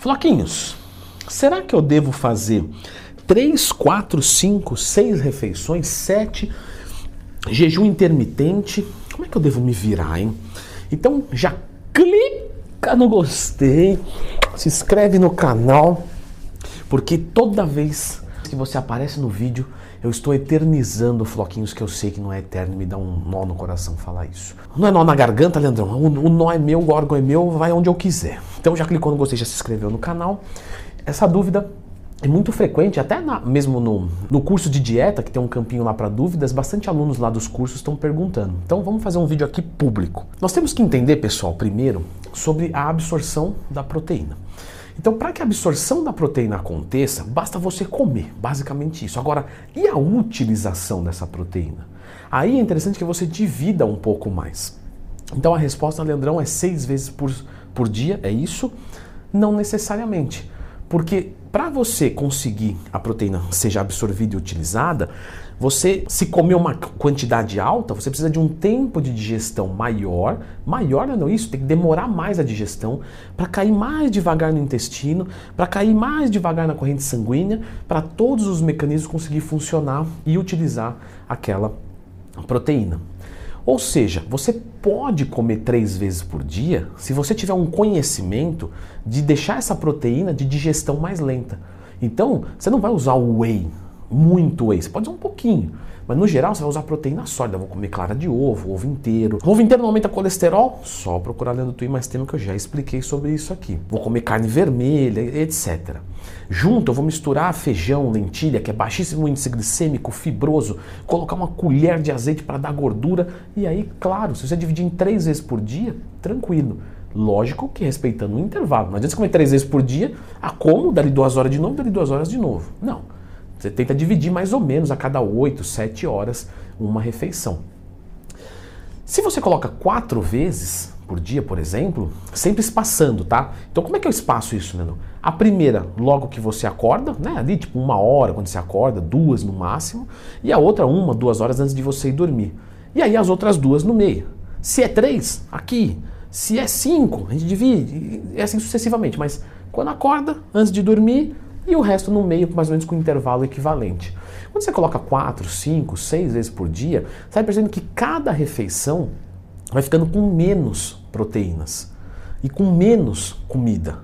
Floquinhos, será que eu devo fazer 3, 4, 5, 6 refeições, 7, jejum intermitente? Como é que eu devo me virar, hein? Então já clica no gostei, se inscreve no canal, porque toda vez que você aparece no vídeo, eu estou eternizando floquinhos que eu sei que não é eterno, me dá um nó no coração falar isso. Não é nó na garganta, Leandrão, o, o nó é meu, o órgão é meu, vai onde eu quiser. Então já clicou no gostei, já se inscreveu no canal. Essa dúvida é muito frequente, até na, mesmo no, no curso de dieta, que tem um campinho lá para dúvidas, bastante alunos lá dos cursos estão perguntando. Então vamos fazer um vídeo aqui público. Nós temos que entender, pessoal, primeiro, sobre a absorção da proteína. Então, para que a absorção da proteína aconteça, basta você comer, basicamente isso. Agora, e a utilização dessa proteína? Aí é interessante que você divida um pouco mais. Então, a resposta, Leandrão, é seis vezes por, por dia, é isso? Não necessariamente. Porque para você conseguir a proteína seja absorvida e utilizada, você se comer uma quantidade alta, você precisa de um tempo de digestão maior, maior não é isso, tem que demorar mais a digestão para cair mais devagar no intestino, para cair mais devagar na corrente sanguínea, para todos os mecanismos conseguir funcionar e utilizar aquela proteína. Ou seja, você pode comer três vezes por dia se você tiver um conhecimento de deixar essa proteína de digestão mais lenta. Então, você não vai usar o whey, muito whey, você pode usar um pouquinho. Mas no geral você vai usar proteína sólida, vou comer clara de ovo, ovo inteiro. Ovo inteiro não aumenta colesterol? Só procurar lendo Twin mais tema que eu já expliquei sobre isso aqui. Vou comer carne vermelha, etc. Junto eu vou misturar feijão, lentilha, que é baixíssimo índice glicêmico, fibroso, colocar uma colher de azeite para dar gordura. E aí, claro, se você dividir em três vezes por dia, tranquilo. Lógico que respeitando o intervalo. Não adianta você comer três vezes por dia, a como, dali duas horas de novo, dali duas horas de novo. Não. Você tenta dividir mais ou menos a cada 8, 7 horas uma refeição. Se você coloca quatro vezes por dia, por exemplo, sempre espaçando, tá? Então como é que eu espaço isso, Neno? A primeira, logo que você acorda, né? Ali tipo uma hora quando você acorda, duas no máximo, e a outra uma, duas horas antes de você ir dormir. E aí as outras duas no meio. Se é três, aqui. Se é cinco, a gente divide, e assim sucessivamente. Mas quando acorda, antes de dormir, e o resto no meio, mais ou menos com intervalo equivalente. Quando você coloca 4, 5, 6 vezes por dia, você vai percebendo que cada refeição vai ficando com menos proteínas e com menos comida.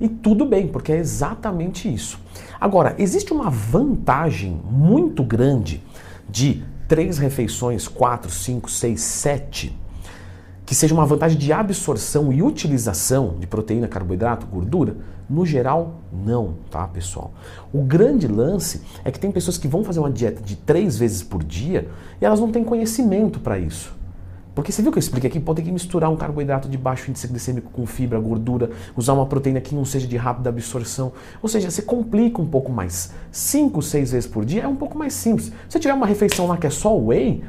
E tudo bem, porque é exatamente isso. Agora, existe uma vantagem muito grande de três refeições, 4, 5, 6, 7 que seja uma vantagem de absorção e utilização de proteína, carboidrato, gordura? No geral, não, tá, pessoal? O grande lance é que tem pessoas que vão fazer uma dieta de três vezes por dia e elas não têm conhecimento para isso. Porque você viu que eu expliquei aqui? Pode ter que misturar um carboidrato de baixo índice glicêmico com fibra, gordura, usar uma proteína que não seja de rápida absorção. Ou seja, você complica um pouco mais. Cinco, seis vezes por dia é um pouco mais simples. Se você tiver uma refeição lá que é só whey,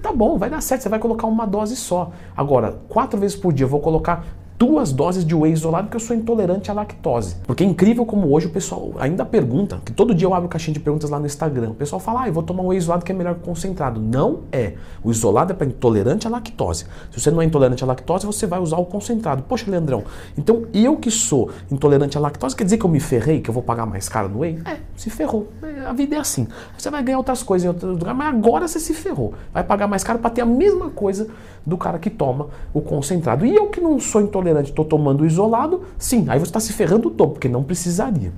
Tá bom, vai dar certo, você vai colocar uma dose só. Agora, quatro vezes por dia eu vou colocar duas doses de whey isolado porque eu sou intolerante à lactose. Porque é incrível como hoje o pessoal ainda pergunta, que todo dia eu abro caixinha de perguntas lá no Instagram. O pessoal fala, ah, eu vou tomar um whey isolado que é melhor que concentrado. Não é. O isolado é para intolerante à lactose. Se você não é intolerante à lactose, você vai usar o concentrado. Poxa, Leandrão, então eu que sou intolerante à lactose, quer dizer que eu me ferrei, que eu vou pagar mais caro no whey? É, se ferrou. A vida é assim. Você vai ganhar outras coisas em outros lugares, mas agora você se ferrou. Vai pagar mais caro para ter a mesma coisa do cara que toma o concentrado. E eu que não sou intolerante, estou tomando isolado, sim, aí você está se ferrando todo, porque não precisaria.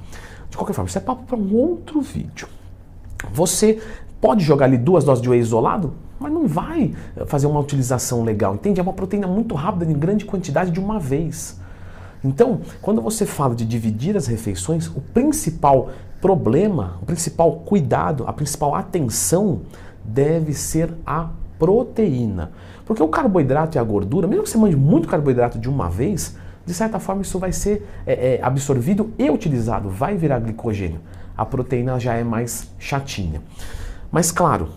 De qualquer forma, isso é papo para um outro vídeo. Você pode jogar ali duas doses de whey isolado, mas não vai fazer uma utilização legal, entende? É uma proteína muito rápida, em grande quantidade de uma vez. Então, quando você fala de dividir as refeições, o principal problema, o principal cuidado, a principal atenção deve ser a proteína. Porque o carboidrato e a gordura, mesmo que você mande muito carboidrato de uma vez, de certa forma isso vai ser é, é, absorvido e utilizado, vai virar glicogênio. A proteína já é mais chatinha. Mas claro,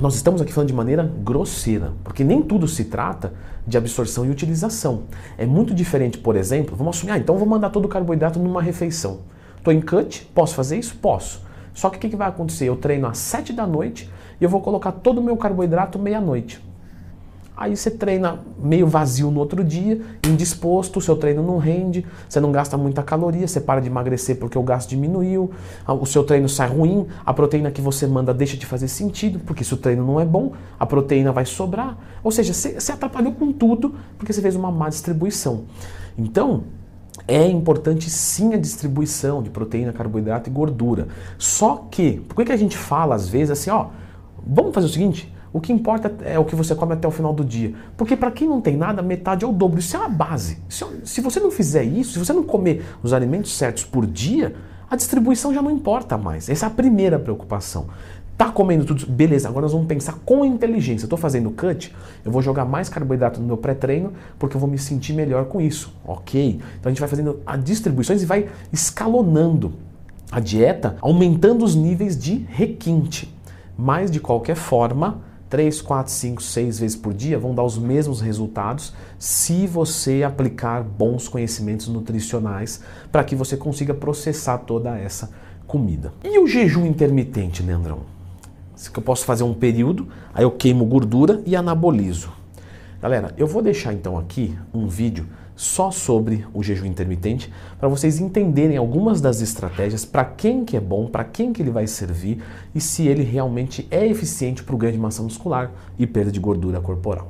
nós estamos aqui falando de maneira grosseira, porque nem tudo se trata de absorção e utilização. É muito diferente, por exemplo, vamos assumir, ah, então vou mandar todo o carboidrato numa refeição. Estou em cut, posso fazer isso? Posso. Só que o que, que vai acontecer? Eu treino às 7 da noite e eu vou colocar todo o meu carboidrato meia-noite. Aí você treina meio vazio no outro dia, indisposto, o seu treino não rende, você não gasta muita caloria, você para de emagrecer porque o gasto diminuiu, o seu treino sai ruim, a proteína que você manda deixa de fazer sentido, porque se o treino não é bom, a proteína vai sobrar. Ou seja, você, você atrapalhou com tudo porque você fez uma má distribuição. Então, é importante sim a distribuição de proteína, carboidrato e gordura. Só que, por que a gente fala às vezes assim, ó, vamos fazer o seguinte, o que importa é o que você come até o final do dia. Porque para quem não tem nada, metade é o dobro. Isso é a base. Se você não fizer isso, se você não comer os alimentos certos por dia, a distribuição já não importa mais. Essa é a primeira preocupação. Tá comendo tudo, beleza, agora nós vamos pensar com inteligência. Estou fazendo cut, eu vou jogar mais carboidrato no meu pré-treino porque eu vou me sentir melhor com isso. Ok? Então a gente vai fazendo as distribuições e vai escalonando a dieta, aumentando os níveis de requinte. Mas de qualquer forma, 3, 4, 5, 6 vezes por dia vão dar os mesmos resultados se você aplicar bons conhecimentos nutricionais para que você consiga processar toda essa comida. E o jejum intermitente, Leandrão? Eu posso fazer um período, aí eu queimo gordura e anabolizo. Galera, eu vou deixar então aqui um vídeo só sobre o jejum intermitente para vocês entenderem algumas das estratégias para quem que é bom, para quem que ele vai servir e se ele realmente é eficiente para o ganho de massa muscular e perda de gordura corporal.